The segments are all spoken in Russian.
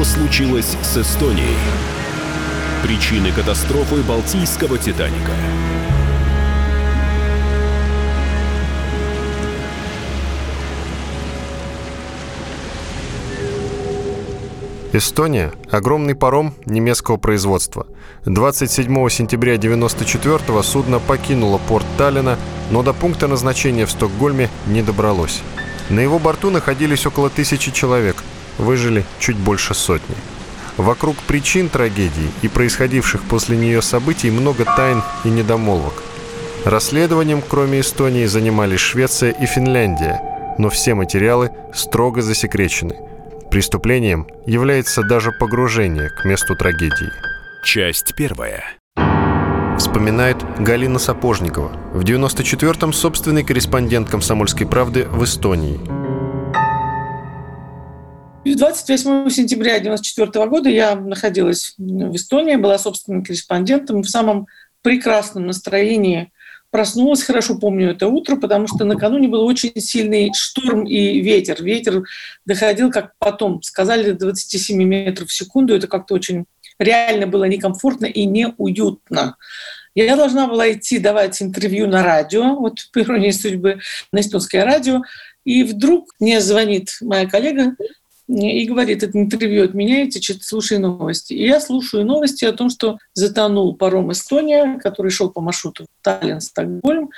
Что случилось с Эстонией? Причины катастрофы Балтийского «Титаника». Эстония – огромный паром немецкого производства. 27 сентября 1994 судно покинуло порт Таллина, но до пункта назначения в Стокгольме не добралось. На его борту находились около тысячи человек, выжили чуть больше сотни. Вокруг причин трагедии и происходивших после нее событий много тайн и недомолвок. Расследованием, кроме Эстонии, занимались Швеция и Финляндия, но все материалы строго засекречены – Преступлением является даже погружение к месту трагедии. Часть первая. Вспоминает Галина Сапожникова, в 94-м собственный корреспондент «Комсомольской правды» в Эстонии. 28 сентября 1994 года я находилась в Эстонии, была собственным корреспондентом в самом прекрасном настроении Проснулась, хорошо помню это утро, потому что накануне был очень сильный шторм и ветер. Ветер доходил, как потом сказали, до 27 метров в секунду. Это как-то очень реально было некомфортно и неуютно. Я должна была идти давать интервью на радио, вот по иронии судьбы, на эстонское радио. И вдруг мне звонит моя коллега и говорит, это интервью отменяете, слушай новости. И я слушаю новости о том, что затонул паром «Эстония», который шел по маршруту Таллин-Стокгольм.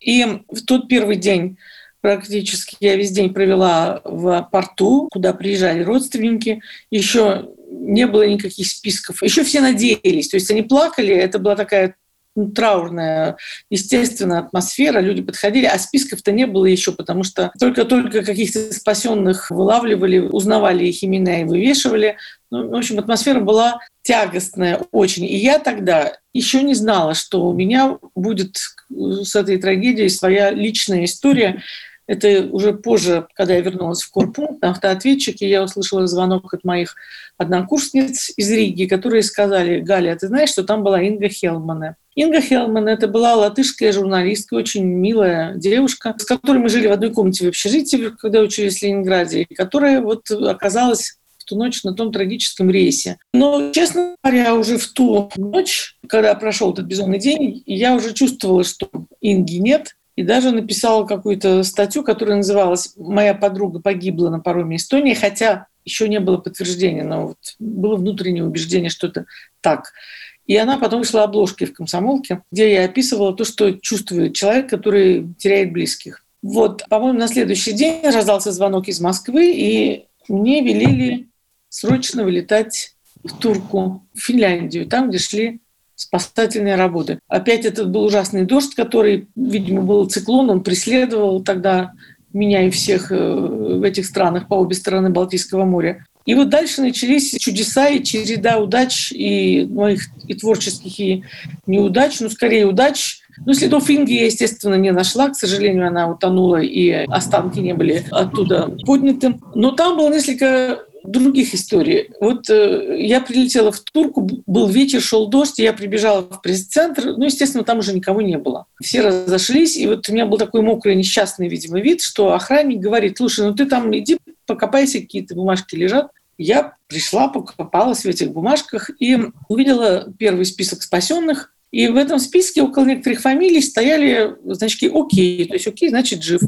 И в тот первый день практически я весь день провела в порту, куда приезжали родственники. Еще не было никаких списков. Еще все надеялись. То есть они плакали. Это была такая ну, траурная, естественно, атмосфера, люди подходили, а списков-то не было еще, потому что только-только каких-то спасенных вылавливали, узнавали их имена и вывешивали. Ну, в общем, атмосфера была тягостная очень. И я тогда еще не знала, что у меня будет с этой трагедией своя личная история. Это уже позже, когда я вернулась в корпункт на автоответчике, я услышала звонок от моих однокурсниц из Риги, которые сказали, Галя, ты знаешь, что там была Инга Хелмана? Инга Хелман – это была латышская журналистка, очень милая девушка, с которой мы жили в одной комнате в общежитии, когда учились в Ленинграде, которая вот оказалась в ту ночь на том трагическом рейсе. Но, честно говоря, уже в ту ночь, когда прошел этот безумный день, я уже чувствовала, что Инги нет, и даже написала какую-то статью, которая называлась «Моя подруга погибла на пароме Эстонии», хотя еще не было подтверждения, но вот было внутреннее убеждение, что это так. И она потом вышла обложкой в «Комсомолке», где я описывала то, что чувствует человек, который теряет близких. Вот, по-моему, на следующий день раздался звонок из Москвы, и мне велели срочно вылетать в Турку, в Финляндию, там, где шли спасательные работы. Опять этот был ужасный дождь, который, видимо, был циклон, он преследовал тогда меня и всех э, в этих странах по обе стороны Балтийского моря. И вот дальше начались чудеса и череда удач, и моих и творческих, и неудач, ну, скорее удач. Ну, следов Инги я, естественно, не нашла. К сожалению, она утонула, и останки не были оттуда подняты. Но там было несколько других историй. Вот э, я прилетела в Турку, был вечер, шел дождь, я прибежала в пресс-центр, ну, естественно, там уже никого не было. Все разошлись, и вот у меня был такой мокрый, несчастный, видимо, вид, что охранник говорит, слушай, ну ты там иди покопайся, какие-то бумажки лежат. Я пришла, покопалась в этих бумажках и увидела первый список спасенных, и в этом списке около некоторых фамилий стояли значки «Окей», то есть «Окей» значит «жив».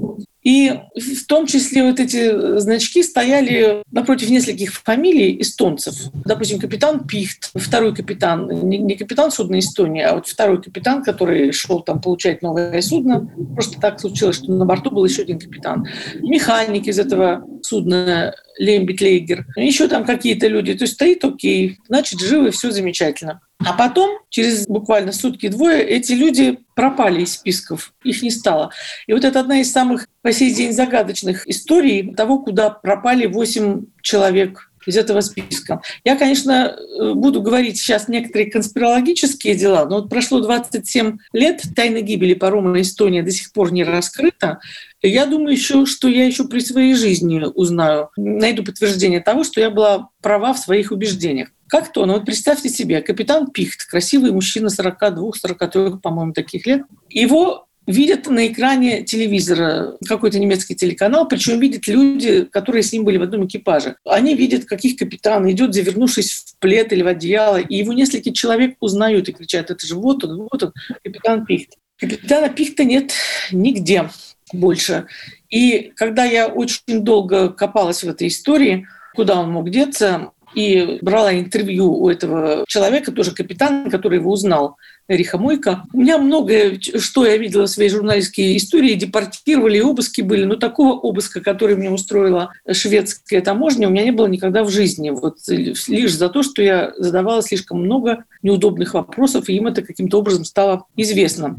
И в том числе вот эти значки стояли напротив нескольких фамилий эстонцев. Допустим, капитан Пихт, второй капитан, не капитан судна Эстонии, а вот второй капитан, который шел там получать новое судно. Просто так случилось, что на борту был еще один капитан. Механик из этого судна Лембит Еще там какие-то люди. То есть стоит окей, значит, живы, все замечательно. А потом, через буквально сутки-двое, эти люди пропали из списков, их не стало. И вот это одна из самых по сей день загадочных историй того, куда пропали 8 человек из этого списка. Я, конечно, буду говорить сейчас некоторые конспирологические дела, но вот прошло 27 лет, тайна гибели парома Эстония до сих пор не раскрыта. Я думаю еще, что я еще при своей жизни узнаю, найду подтверждение того, что я была права в своих убеждениях. Как то? Ну вот представьте себе, капитан Пихт, красивый мужчина 42-43, по-моему, таких лет, его видят на экране телевизора какой-то немецкий телеканал, причем видят люди, которые с ним были в одном экипаже. Они видят, каких капитан идет, завернувшись в плед или в одеяло, и его несколько человек узнают и кричат, это же вот он, вот он, капитан Пихт. Капитана Пихта нет нигде больше. И когда я очень долго копалась в этой истории, куда он мог деться, и брала интервью у этого человека, тоже капитана, который его узнал, Эриха Мойка. У меня многое, что я видела в своей журналистской истории, депортировали, и обыски были, но такого обыска, который мне устроила шведская таможня, у меня не было никогда в жизни. Вот лишь за то, что я задавала слишком много неудобных вопросов, и им это каким-то образом стало известно.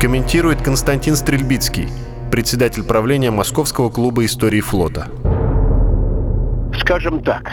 Комментирует Константин Стрельбицкий, председатель правления Московского клуба истории флота. Скажем так,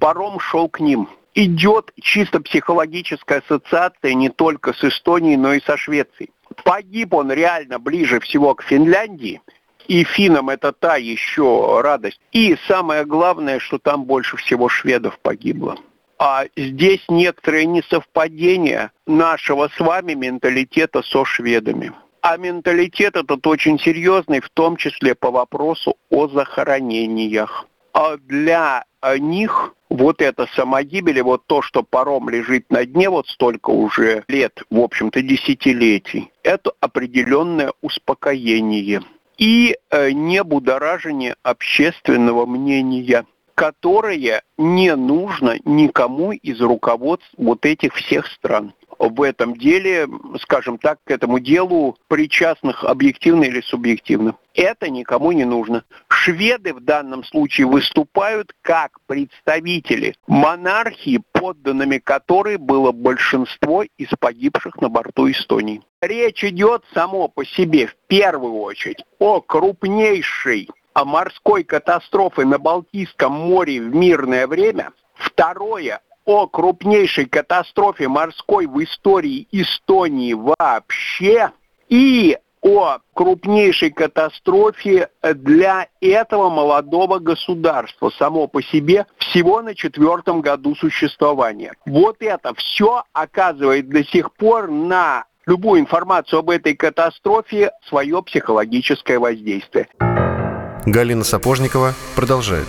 паром шел к ним. Идет чисто психологическая ассоциация не только с Эстонией, но и со Швецией. Погиб он реально ближе всего к Финляндии, и финнам это та еще радость. И самое главное, что там больше всего шведов погибло. А здесь некоторые несовпадения нашего с вами менталитета со шведами. А менталитет этот очень серьезный, в том числе по вопросу о захоронениях. А для них вот эта самогибель, и вот то, что паром лежит на дне вот столько уже лет, в общем-то, десятилетий, это определенное успокоение и э, не будоражение общественного мнения которое не нужно никому из руководств вот этих всех стран в этом деле, скажем так, к этому делу причастных объективно или субъективно. Это никому не нужно. Шведы в данном случае выступают как представители монархии, подданными которой было большинство из погибших на борту Эстонии. Речь идет само по себе в первую очередь о крупнейшей о морской катастрофе на Балтийском море в мирное время. Второе о крупнейшей катастрофе морской в истории Эстонии вообще и о крупнейшей катастрофе для этого молодого государства само по себе всего на четвертом году существования. Вот это все оказывает до сих пор на любую информацию об этой катастрофе свое психологическое воздействие. Галина Сапожникова продолжает.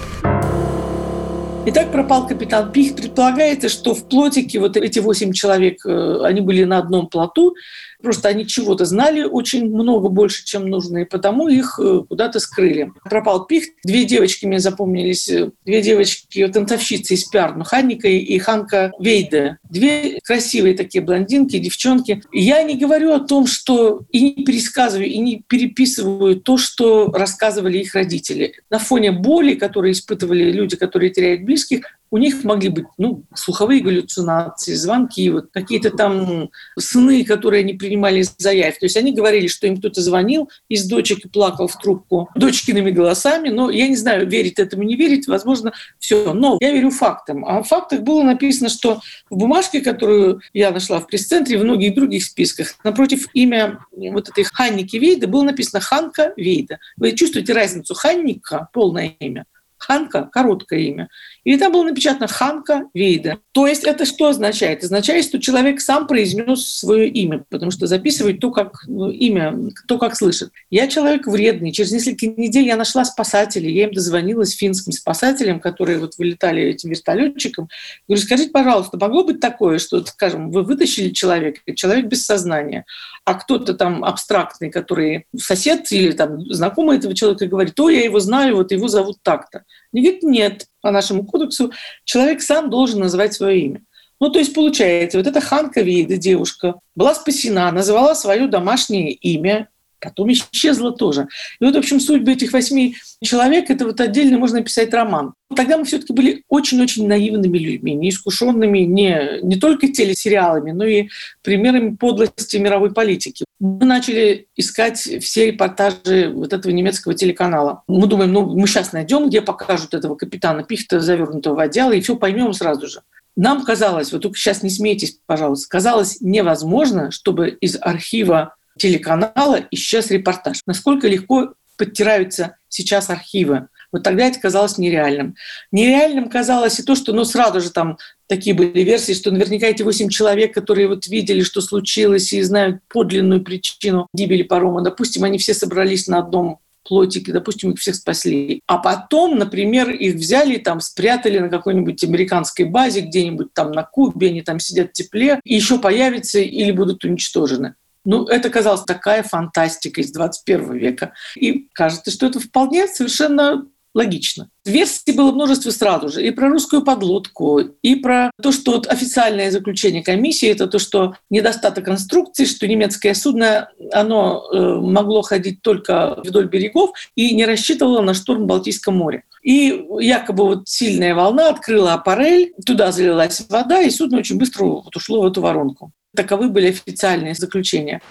Итак, пропал капитан Пих. Предполагается, что в плотике вот эти восемь человек, э, они были на одном плоту, Просто они чего-то знали очень много больше, чем нужно, и потому их э, куда-то скрыли. Пропал Пих. Две девочки мне запомнились. Э, две девочки, танцовщицы из Пиарну, Ханника и Ханка Вейде. Две красивые такие блондинки, девчонки. Я не говорю о том, что и не пересказываю, и не переписываю то, что рассказывали их родители. На фоне боли, которые испытывали люди, которые теряют близких, у них могли быть ну, слуховые галлюцинации, звонки, вот какие-то там сны, которые они принимали за явь. То есть они говорили, что им кто-то звонил из дочек и плакал в трубку дочкиными голосами, но я не знаю, верить этому, не верить, возможно, все. Но я верю фактам. А в фактах было написано, что в бумажке, которую я нашла в пресс-центре, в многих других списках, напротив имя вот этой Ханники Вейда было написано Ханка Вейда. Вы чувствуете разницу? Ханника – полное имя. Ханка – короткое имя. И там было напечатано «Ханка Вейда». То есть это что означает? Означает, что человек сам произнес свое имя, потому что записывает то, как ну, имя, то, как слышит. Я человек вредный. Через несколько недель я нашла спасателей. Я им дозвонилась финским спасателям, которые вот вылетали этим вертолетчиком. Говорю, скажите, пожалуйста, могло быть такое, что, скажем, вы вытащили человека, человек без сознания, а кто-то там абстрактный, который сосед или там знакомый этого человека говорит, то я его знаю, вот его зовут так-то. Они говорят, нет, по нашему кодексу человек сам должен называть свое имя. Ну, то есть, получается, вот эта Ханка Вейда, девушка, была спасена, называла свое домашнее имя, потом исчезла тоже. И вот, в общем, судьбы этих восьми человек, это вот отдельно можно писать роман. Тогда мы все-таки были очень-очень наивными людьми, неискушенными не, не только телесериалами, но и примерами подлости мировой политики. Мы начали искать все репортажи вот этого немецкого телеканала. Мы думаем, ну, мы сейчас найдем, где покажут этого капитана Пихта, завернутого в одеяло, и все поймем сразу же. Нам казалось, вот только сейчас не смейтесь, пожалуйста, казалось невозможно, чтобы из архива телеканала исчез репортаж. Насколько легко подтираются сейчас архивы. Вот тогда это казалось нереальным. Нереальным казалось и то, что ну, сразу же там такие были версии, что наверняка эти восемь человек, которые вот видели, что случилось, и знают подлинную причину гибели парома, допустим, они все собрались на одном плотики, допустим, их всех спасли. А потом, например, их взяли там спрятали на какой-нибудь американской базе, где-нибудь там на Кубе, они там сидят в тепле, и еще появятся или будут уничтожены. Ну, это казалось такая фантастика из 21 века. И кажется, что это вполне совершенно логично. Версий было множество сразу же. И про русскую подлодку, и про то, что вот официальное заключение комиссии – это то, что недостаток конструкции, что немецкое судно, оно э, могло ходить только вдоль берегов и не рассчитывало на штурм в Балтийском море. И якобы вот сильная волна открыла аппарель, туда залилась вода, и судно очень быстро вот ушло в эту воронку. Таковы были официальные заключения.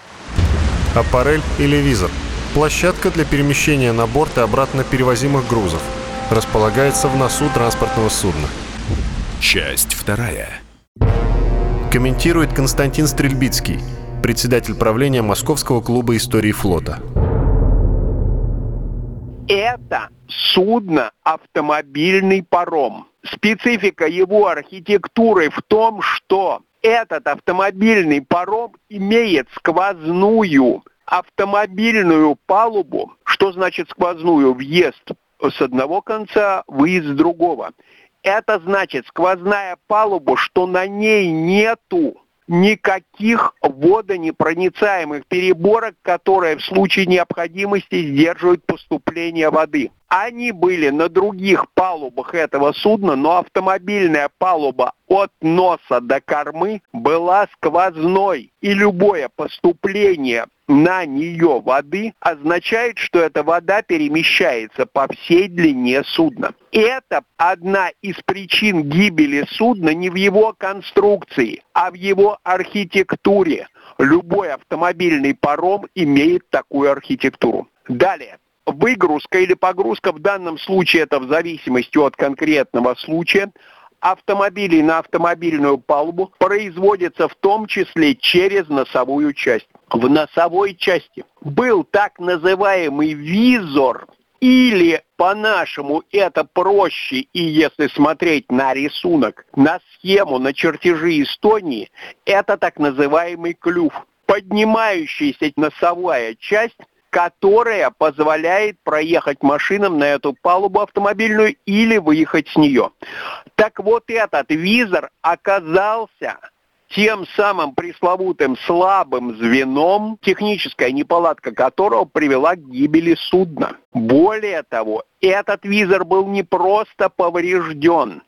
Аппарель или визор – Площадка для перемещения на борт и обратно перевозимых грузов. Располагается в носу транспортного судна. Часть вторая. Комментирует Константин Стрельбицкий, председатель правления Московского клуба истории флота. Это судно автомобильный паром. Специфика его архитектуры в том, что этот автомобильный паром имеет сквозную автомобильную палубу, что значит сквозную, въезд с одного конца, выезд с другого. Это значит сквозная палуба, что на ней нету никаких водонепроницаемых переборок, которые в случае необходимости сдерживают поступление воды. Они были на других палубах этого судна, но автомобильная палуба от носа до кормы была сквозной, и любое поступление на нее воды означает, что эта вода перемещается по всей длине судна. Это одна из причин гибели судна не в его конструкции, а в его архитектуре. Любой автомобильный паром имеет такую архитектуру. Далее выгрузка или погрузка в данном случае это в зависимости от конкретного случая автомобилей на автомобильную палубу производится в том числе через носовую часть. В носовой части был так называемый визор, или по-нашему это проще, и если смотреть на рисунок, на схему, на чертежи Эстонии, это так называемый клюв. Поднимающаяся носовая часть которая позволяет проехать машинам на эту палубу автомобильную или выехать с нее. Так вот этот визор оказался тем самым пресловутым слабым звеном, техническая неполадка которого привела к гибели судна. Более того, этот визор был не просто поврежден,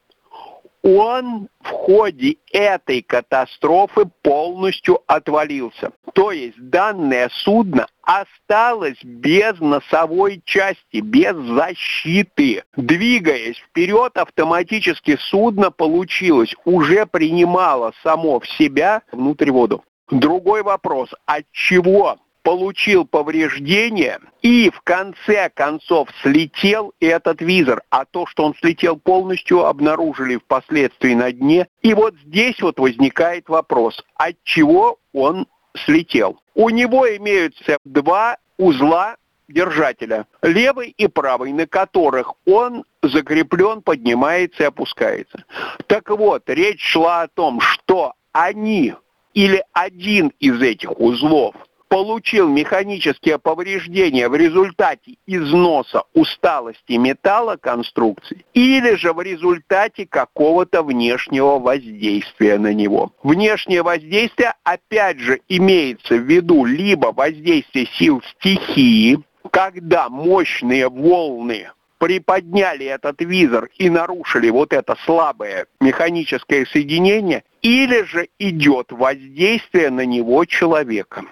он в ходе этой катастрофы полностью отвалился. То есть данное судно осталось без носовой части, без защиты. Двигаясь вперед, автоматически судно получилось, уже принимало само в себя внутрь воду. Другой вопрос, от чего получил повреждения и в конце концов слетел этот визор. А то, что он слетел полностью, обнаружили впоследствии на дне. И вот здесь вот возникает вопрос, от чего он слетел. У него имеются два узла держателя, левый и правый, на которых он закреплен, поднимается и опускается. Так вот, речь шла о том, что они или один из этих узлов – получил механические повреждения в результате износа усталости металла конструкции или же в результате какого-то внешнего воздействия на него. Внешнее воздействие опять же имеется в виду либо воздействие сил стихии, когда мощные волны приподняли этот визор и нарушили вот это слабое механическое соединение, или же идет воздействие на него человека.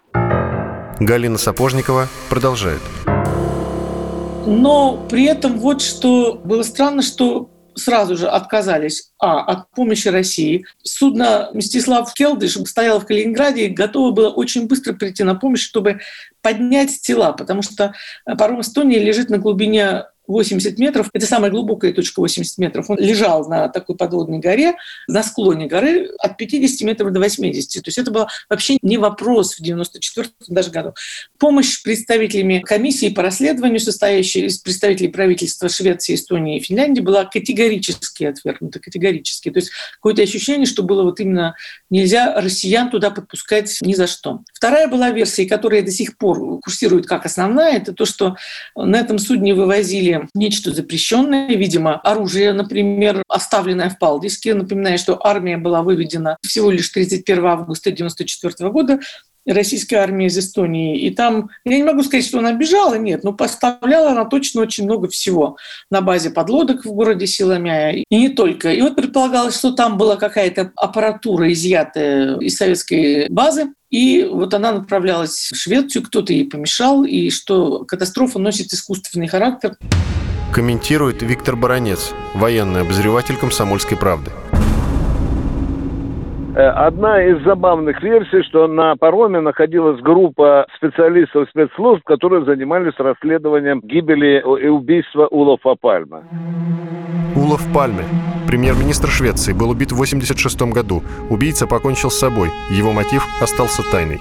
Галина Сапожникова продолжает. Но при этом вот что было странно, что сразу же отказались а, от помощи России. Судно Мстислав Келдыш стояло в Калининграде и готово было очень быстро прийти на помощь, чтобы поднять тела, потому что паром Эстонии лежит на глубине 80 метров. Это самая глубокая точка 80 метров. Он лежал на такой подводной горе, на склоне горы от 50 метров до 80. То есть это был вообще не вопрос в 94 даже году. Помощь представителями комиссии по расследованию, состоящей из представителей правительства Швеции, Эстонии и Финляндии, была категорически отвергнута. Категорически. То есть какое-то ощущение, что было вот именно нельзя россиян туда подпускать ни за что. Вторая была версия, которая до сих пор курсирует как основная, это то, что на этом судне вывозили нечто запрещенное, видимо, оружие, например, оставленное в Палдиске. Напоминаю, что армия была выведена всего лишь 31 августа 1994 года российской армии из Эстонии. И там, я не могу сказать, что она бежала, нет, но поставляла она точно очень много всего на базе подлодок в городе Силомяя. И не только. И вот предполагалось, что там была какая-то аппаратура, изъятая из советской базы, и вот она направлялась в Швецию, кто-то ей помешал, и что катастрофа носит искусственный характер. Комментирует Виктор Баранец, военный обозреватель «Комсомольской правды». Э, одна из забавных версий, что на пароме находилась группа специалистов спецслужб, которые занимались расследованием гибели и убийства Улофа Пальма. Улов Пальме, премьер-министр Швеции, был убит в 1986 году. Убийца покончил с собой. Его мотив остался тайной.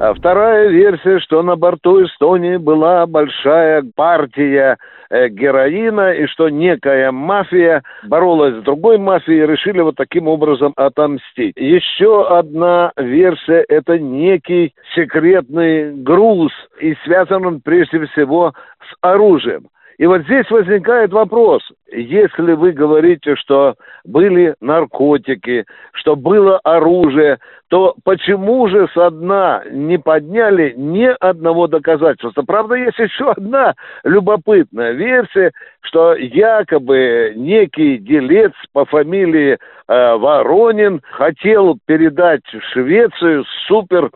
А вторая версия, что на борту Эстонии была большая партия э, героина, и что некая мафия боролась с другой мафией и решили вот таким образом отомстить. Еще одна версия – это некий секретный груз, и связан он прежде всего с оружием. И вот здесь возникает вопрос, если вы говорите, что были наркотики, что было оружие, то почему же со дна не подняли ни одного доказательства? Правда, есть еще одна любопытная версия, что якобы некий делец по фамилии э, Воронин хотел передать в Швецию супер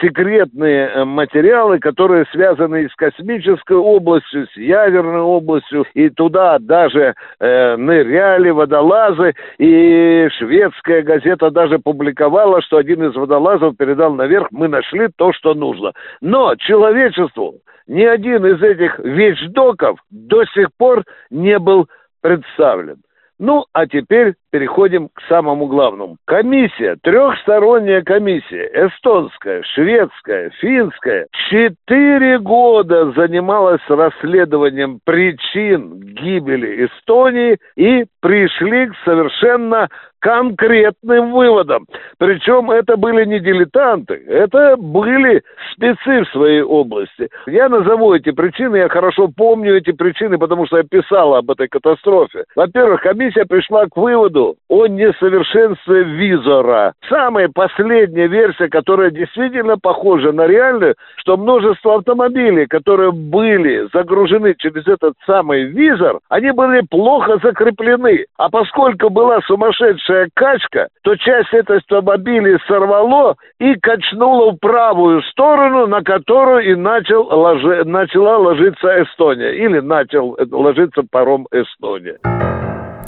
секретные э, материалы, которые связаны с космической областью, с ядерной областью, и туда даже э, ныряли водолазы, и шведская газета даже публиковала, что один из водолазов передал наверх, мы нашли то, что нужно. Но человечеству ни один из этих вещдоков до сих пор не был представлен. Ну, а теперь переходим к самому главному. Комиссия, трехсторонняя комиссия, эстонская, шведская, финская, четыре года занималась расследованием причин гибели Эстонии и пришли к совершенно конкретным выводам. Причем это были не дилетанты, это были спецы в своей области. Я назову эти причины, я хорошо помню эти причины, потому что я писал об этой катастрофе. Во-первых, комиссия пришла к выводу о несовершенстве визора. Самая последняя версия, которая действительно похожа на реальную, что множество автомобилей, которые были загружены через этот самый визор, они были плохо закреплены. А поскольку была сумасшедшая качка, то часть этой автомобиля сорвало и качнуло в правую сторону, на которую и начал ложи, начала ложиться Эстония. Или начал ложиться паром Эстония.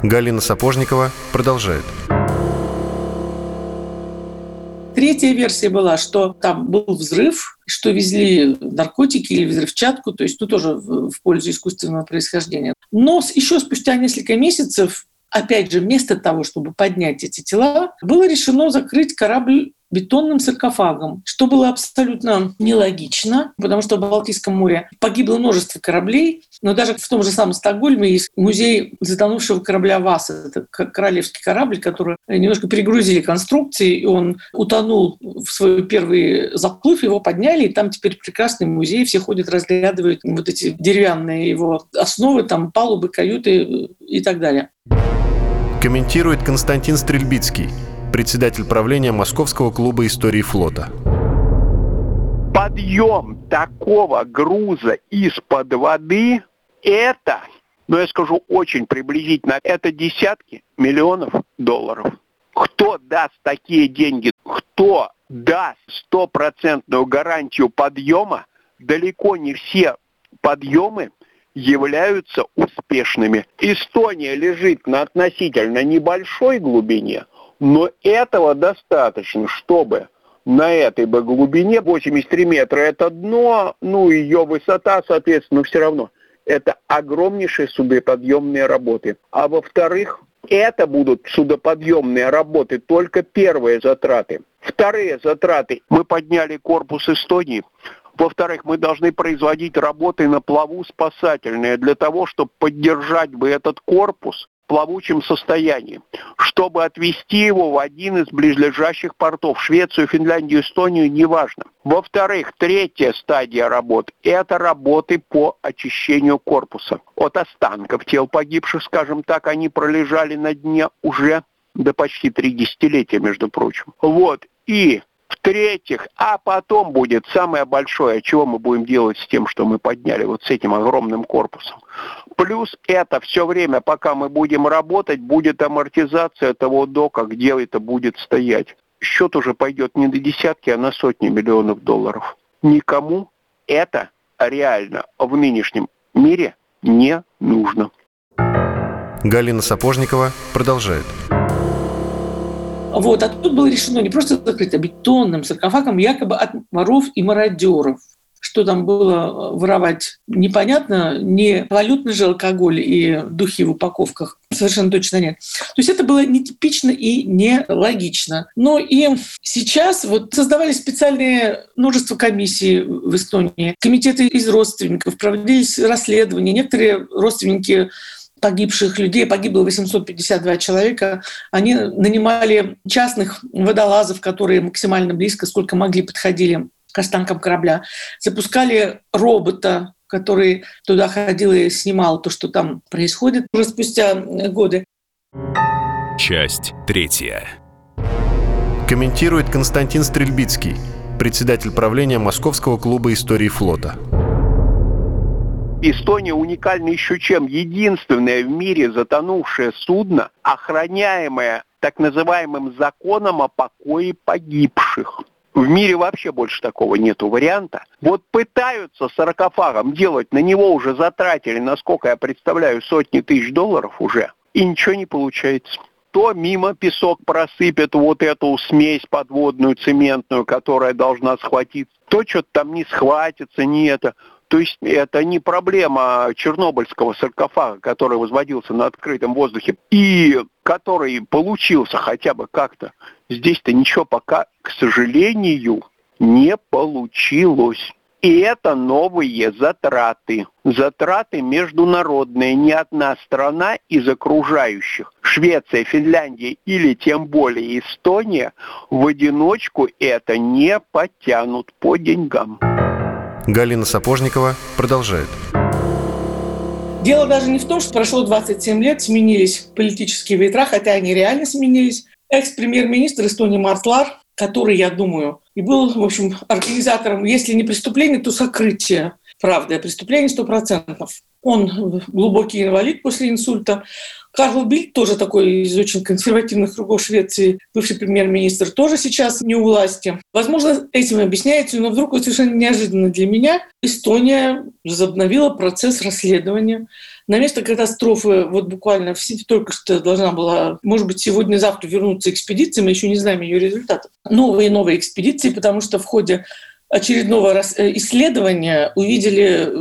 Галина Сапожникова продолжает. Третья версия была, что там был взрыв, что везли наркотики или взрывчатку, то есть ну, тоже в пользу искусственного происхождения. Но еще спустя несколько месяцев опять же, вместо того, чтобы поднять эти тела, было решено закрыть корабль бетонным саркофагом, что было абсолютно нелогично, потому что в Балтийском море погибло множество кораблей, но даже в том же самом Стокгольме есть музей затонувшего корабля «Васа». Это королевский корабль, который немножко перегрузили конструкции, и он утонул в свой первый заплыв, его подняли, и там теперь прекрасный музей, все ходят, разглядывают вот эти деревянные его основы, там палубы, каюты и так далее. Комментирует Константин Стрельбицкий, председатель правления Московского клуба истории флота. Подъем такого груза из-под воды – это, ну я скажу очень приблизительно, это десятки миллионов долларов. Кто даст такие деньги? Кто даст стопроцентную гарантию подъема? Далеко не все подъемы являются успешными. Эстония лежит на относительно небольшой глубине, но этого достаточно, чтобы на этой бы глубине 83 метра это дно, ну ее высота, соответственно, все равно это огромнейшие судоподъемные работы. А во-вторых, это будут судоподъемные работы, только первые затраты. Вторые затраты. Мы подняли корпус Эстонии. Во-вторых, мы должны производить работы на плаву спасательные для того, чтобы поддержать бы этот корпус плавучем состоянии, чтобы отвезти его в один из близлежащих портов, Швецию, Финляндию, Эстонию, неважно. Во-вторых, третья стадия работ – это работы по очищению корпуса. От останков тел погибших, скажем так, они пролежали на дне уже до почти три десятилетия, между прочим. Вот. И в-третьих, а потом будет самое большое, чего мы будем делать с тем, что мы подняли вот с этим огромным корпусом. Плюс это все время, пока мы будем работать, будет амортизация того дока, где это будет стоять. Счет уже пойдет не до десятки, а на сотни миллионов долларов. Никому это реально в нынешнем мире не нужно. Галина Сапожникова продолжает. Вот, а тут было решено не просто закрыть, а бетонным саркофагом якобы от воров и мародеров. Что там было воровать, непонятно. Не валютный же алкоголь и духи в упаковках. Совершенно точно нет. То есть это было нетипично и нелогично. Но и сейчас вот создавались специальные множество комиссий в Эстонии. Комитеты из родственников, проводились расследования. Некоторые родственники погибших людей, погибло 852 человека, они нанимали частных водолазов, которые максимально близко, сколько могли, подходили к останкам корабля, запускали робота, который туда ходил и снимал то, что там происходит уже спустя годы. Часть третья. Комментирует Константин Стрельбицкий, председатель правления Московского клуба истории флота. Эстония уникальна еще чем? Единственное в мире затонувшее судно, охраняемое так называемым законом о покое погибших. В мире вообще больше такого нету варианта. Вот пытаются саркофагом делать, на него уже затратили, насколько я представляю, сотни тысяч долларов уже, и ничего не получается то мимо песок просыпет вот эту смесь подводную цементную, которая должна схватиться, то что-то там не схватится, не это. То есть это не проблема чернобыльского саркофага, который возводился на открытом воздухе и который получился хотя бы как-то. Здесь-то ничего пока, к сожалению, не получилось. И это новые затраты. Затраты международные. Ни одна страна из окружающих, Швеция, Финляндия или тем более Эстония, в одиночку это не потянут по деньгам. Галина Сапожникова продолжает. Дело даже не в том, что прошло 27 лет, сменились политические ветра, хотя они реально сменились. Экс-премьер-министр Эстонии Мартлар, который, я думаю, и был, в общем, организатором, если не преступления, то сокрытия правды о преступлении 100%. Он глубокий инвалид после инсульта. Карл Бильд, тоже такой из очень консервативных кругов Швеции, бывший премьер-министр, тоже сейчас не у власти. Возможно, этим объясняется, но вдруг вот совершенно неожиданно для меня Эстония возобновила процесс расследования. На место катастрофы вот буквально только что должна была, может быть, сегодня-завтра вернуться экспедиция, мы еще не знаем ее результатов. Новые новые экспедиции, потому что в ходе очередного э, исследования увидели э,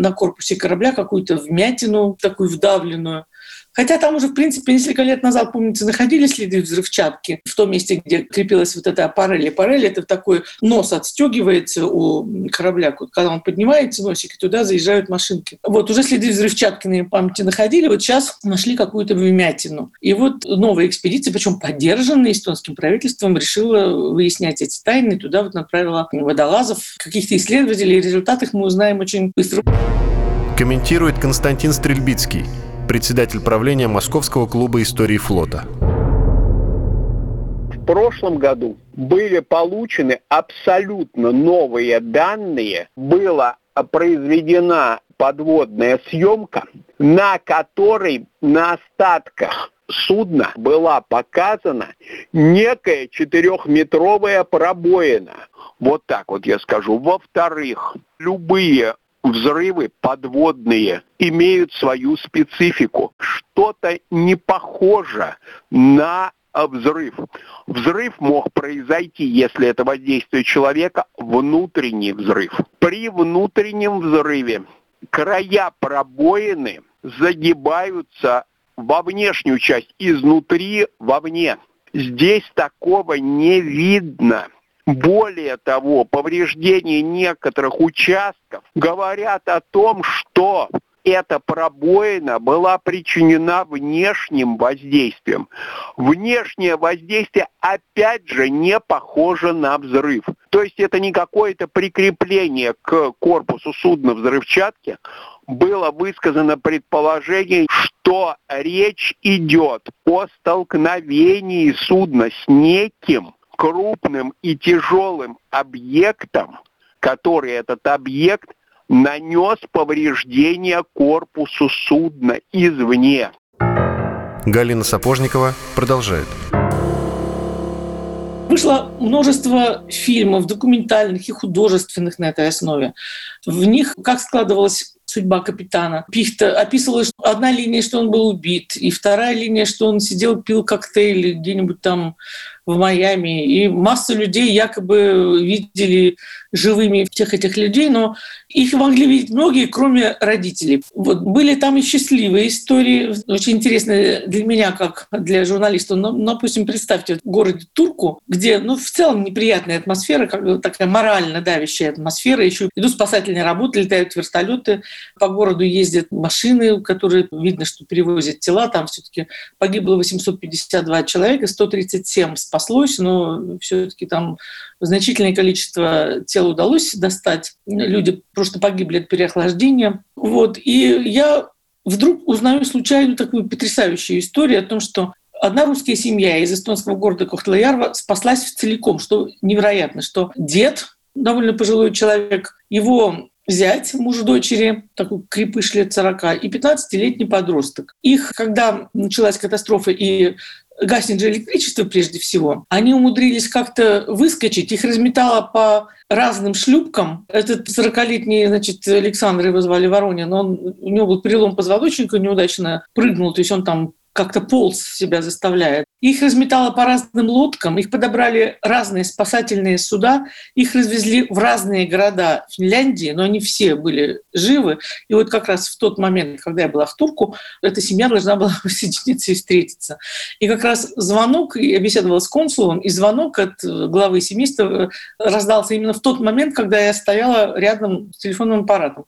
на корпусе корабля какую-то вмятину, такую вдавленную. Хотя там уже, в принципе, несколько лет назад, помните, находили следы взрывчатки в том месте, где крепилась вот эта аппарель. Аппарель — это такой нос отстегивается у корабля. Когда он поднимается, носик, и туда заезжают машинки. Вот уже следы взрывчатки на памяти находили, вот сейчас нашли какую-то вмятину. И вот новая экспедиция, причем поддержанная эстонским правительством, решила выяснять эти тайны. Туда вот направила водолазов, каких-то исследователей. Результат их мы узнаем очень быстро. Комментирует Константин Стрельбицкий, председатель правления Московского клуба истории флота. В прошлом году были получены абсолютно новые данные, была произведена подводная съемка, на которой на остатках судна была показана некая четырехметровая пробоина. Вот так вот я скажу. Во-вторых, любые взрывы подводные имеют свою специфику. Что-то не похоже на взрыв. Взрыв мог произойти, если это воздействие человека, внутренний взрыв. При внутреннем взрыве края пробоины загибаются во внешнюю часть, изнутри вовне. Здесь такого не видно. Более того, повреждения некоторых участков говорят о том, что эта пробоина была причинена внешним воздействием. Внешнее воздействие опять же не похоже на взрыв. То есть это не какое-то прикрепление к корпусу судна взрывчатки. Было высказано предположение, что речь идет о столкновении судна с неким крупным и тяжелым объектом, который этот объект нанес повреждения корпусу судна извне. Галина Сапожникова продолжает. Вышло множество фильмов, документальных и художественных на этой основе. В них как складывалась судьба капитана. Пихта описывала, что одна линия, что он был убит, и вторая линия, что он сидел, пил коктейли где-нибудь там в Майами. И масса людей якобы видели живыми всех этих людей, но их могли видеть многие, кроме родителей. Вот. Были там и счастливые истории, очень интересные для меня, как для журналиста. Ну, допустим, представьте, в городе Турку, где ну, в целом неприятная атмосфера, как такая морально давящая атмосфера, еще идут спасательные работы, летают вертолеты, по городу ездят машины, которые видно, что перевозят тела, там все-таки погибло 852 человека, 137 спаслось, но все-таки там значительное количество тел удалось достать. Люди просто погибли от переохлаждения. Вот. И я вдруг узнаю случайно такую потрясающую историю о том, что одна русская семья из эстонского города Кохтлаярва спаслась целиком, что невероятно, что дед, довольно пожилой человек, его зять, муж дочери, такой крепыш лет 40, и 15-летний подросток. Их, когда началась катастрофа и гаснет же электричество прежде всего, они умудрились как-то выскочить, их разметало по разным шлюпкам. Этот 40-летний, значит, Александр его звали Воронин, он, у него был перелом позвоночника, неудачно прыгнул, то есть он там как-то полз себя заставляет. Их разметало по разным лодкам, их подобрали разные спасательные суда, их развезли в разные города Финляндии, но они все были живы. И вот как раз в тот момент, когда я была в Турку, эта семья должна была соединиться и встретиться. И как раз звонок, я беседовала с консулом, и звонок от главы семейства раздался именно в тот момент, когда я стояла рядом с телефонным аппаратом.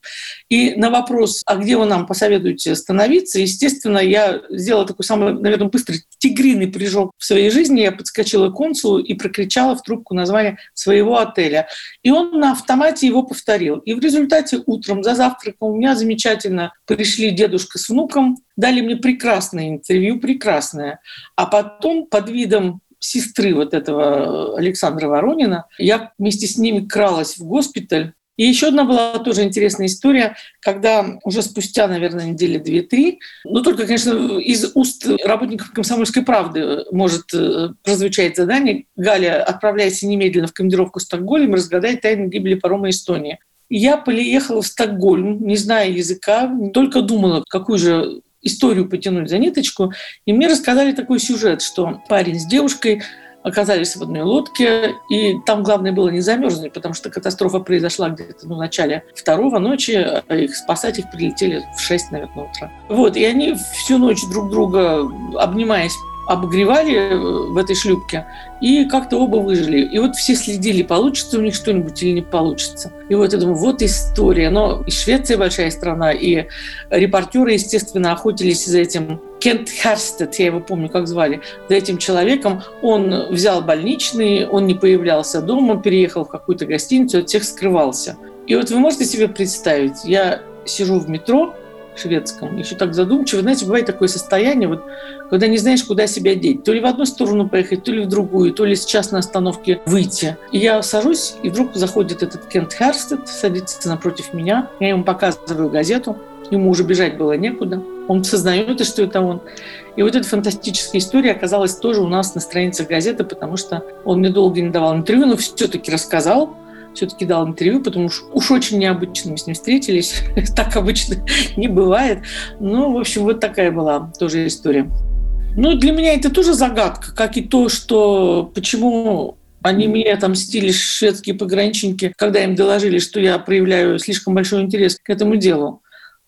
И на вопрос, а где вы нам посоветуете остановиться, естественно, я сделала такой самый, наверное, быстрый тигриный прыжок в своей жизни. Я подскочила к консулу и прокричала в трубку название своего отеля. И он на автомате его повторил. И в результате утром за завтраком у меня замечательно пришли дедушка с внуком, дали мне прекрасное интервью, прекрасное. А потом под видом сестры вот этого Александра Воронина, я вместе с ними кралась в госпиталь, и еще одна была тоже интересная история, когда уже спустя, наверное, недели две-три, ну только, конечно, из уст работников «Комсомольской правды» может э, прозвучать задание «Галя, отправляйся немедленно в командировку в Стокгольм, разгадай тайну гибели парома Эстонии». Я приехала в Стокгольм, не зная языка, только думала, какую же историю потянуть за ниточку. И мне рассказали такой сюжет, что парень с девушкой оказались в одной лодке, и там главное было не замерзнуть, потому что катастрофа произошла где-то ну, в начале второго ночи, а их спасать их прилетели в 6, наверное, утра. Вот, и они всю ночь друг друга, обнимаясь, обогревали э, в этой шлюпке, и как-то оба выжили. И вот все следили, получится у них что-нибудь или не получится. И вот я думаю, вот история. Но и Швеция большая страна, и репортеры, естественно, охотились за этим Кент Херстед, я его помню, как звали, за этим человеком. Он взял больничный, он не появлялся дома, переехал в какую-то гостиницу, от всех скрывался. И вот вы можете себе представить, я сижу в метро, шведском, еще так задумчиво. Знаете, бывает такое состояние, вот, когда не знаешь, куда себя деть. То ли в одну сторону поехать, то ли в другую, то ли сейчас на остановке выйти. И я сажусь, и вдруг заходит этот Кент Херстед, садится напротив меня. Я ему показываю газету. Ему уже бежать было некуда. Он сознает, что это он. И вот эта фантастическая история оказалась тоже у нас на страницах газеты, потому что он мне долго не давал интервью, но все-таки рассказал, все-таки дал интервью, потому что уж очень необычно мы с ним встретились. так обычно не бывает. Ну, в общем, вот такая была тоже история. Ну, для меня это тоже загадка, как и то, что почему они мне отомстили, шведские пограничники, когда им доложили, что я проявляю слишком большой интерес к этому делу.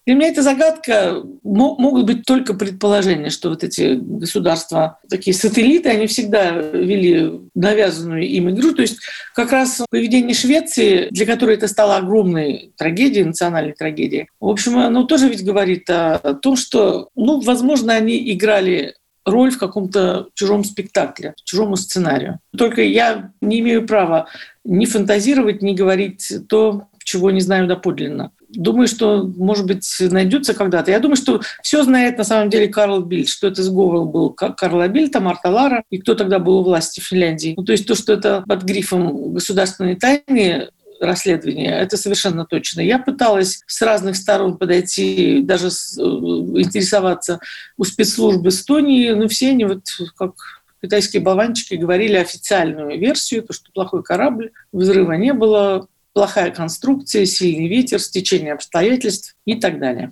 Для меня это загадка. Могут быть только предположения, что вот эти государства, такие сателлиты, они всегда вели навязанную им игру. То есть как раз поведение Швеции, для которой это стало огромной трагедией, национальной трагедией, в общем, оно тоже ведь говорит о том, что, ну, возможно, они играли роль в каком-то чужом спектакле, чужому сценарию. Только я не имею права ни фантазировать, ни говорить то, чего не знаю доподлинно. Думаю, что, может быть, найдется когда-то. Я думаю, что все знает на самом деле Карл Бильд, что это сговор был Карла Бильта, Марта Лара, и кто тогда был у власти в Финляндии. Ну, то есть то, что это под грифом государственной тайны, расследования. Это совершенно точно. Я пыталась с разных сторон подойти, даже с, э, интересоваться у спецслужб Эстонии, но все они вот как китайские болванчики говорили официальную версию, то, что плохой корабль, взрыва не было, плохая конструкция, сильный ветер, стечение обстоятельств и так далее.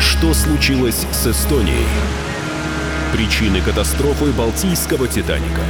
Что случилось с Эстонией? Причины катастрофы Балтийского «Титаника».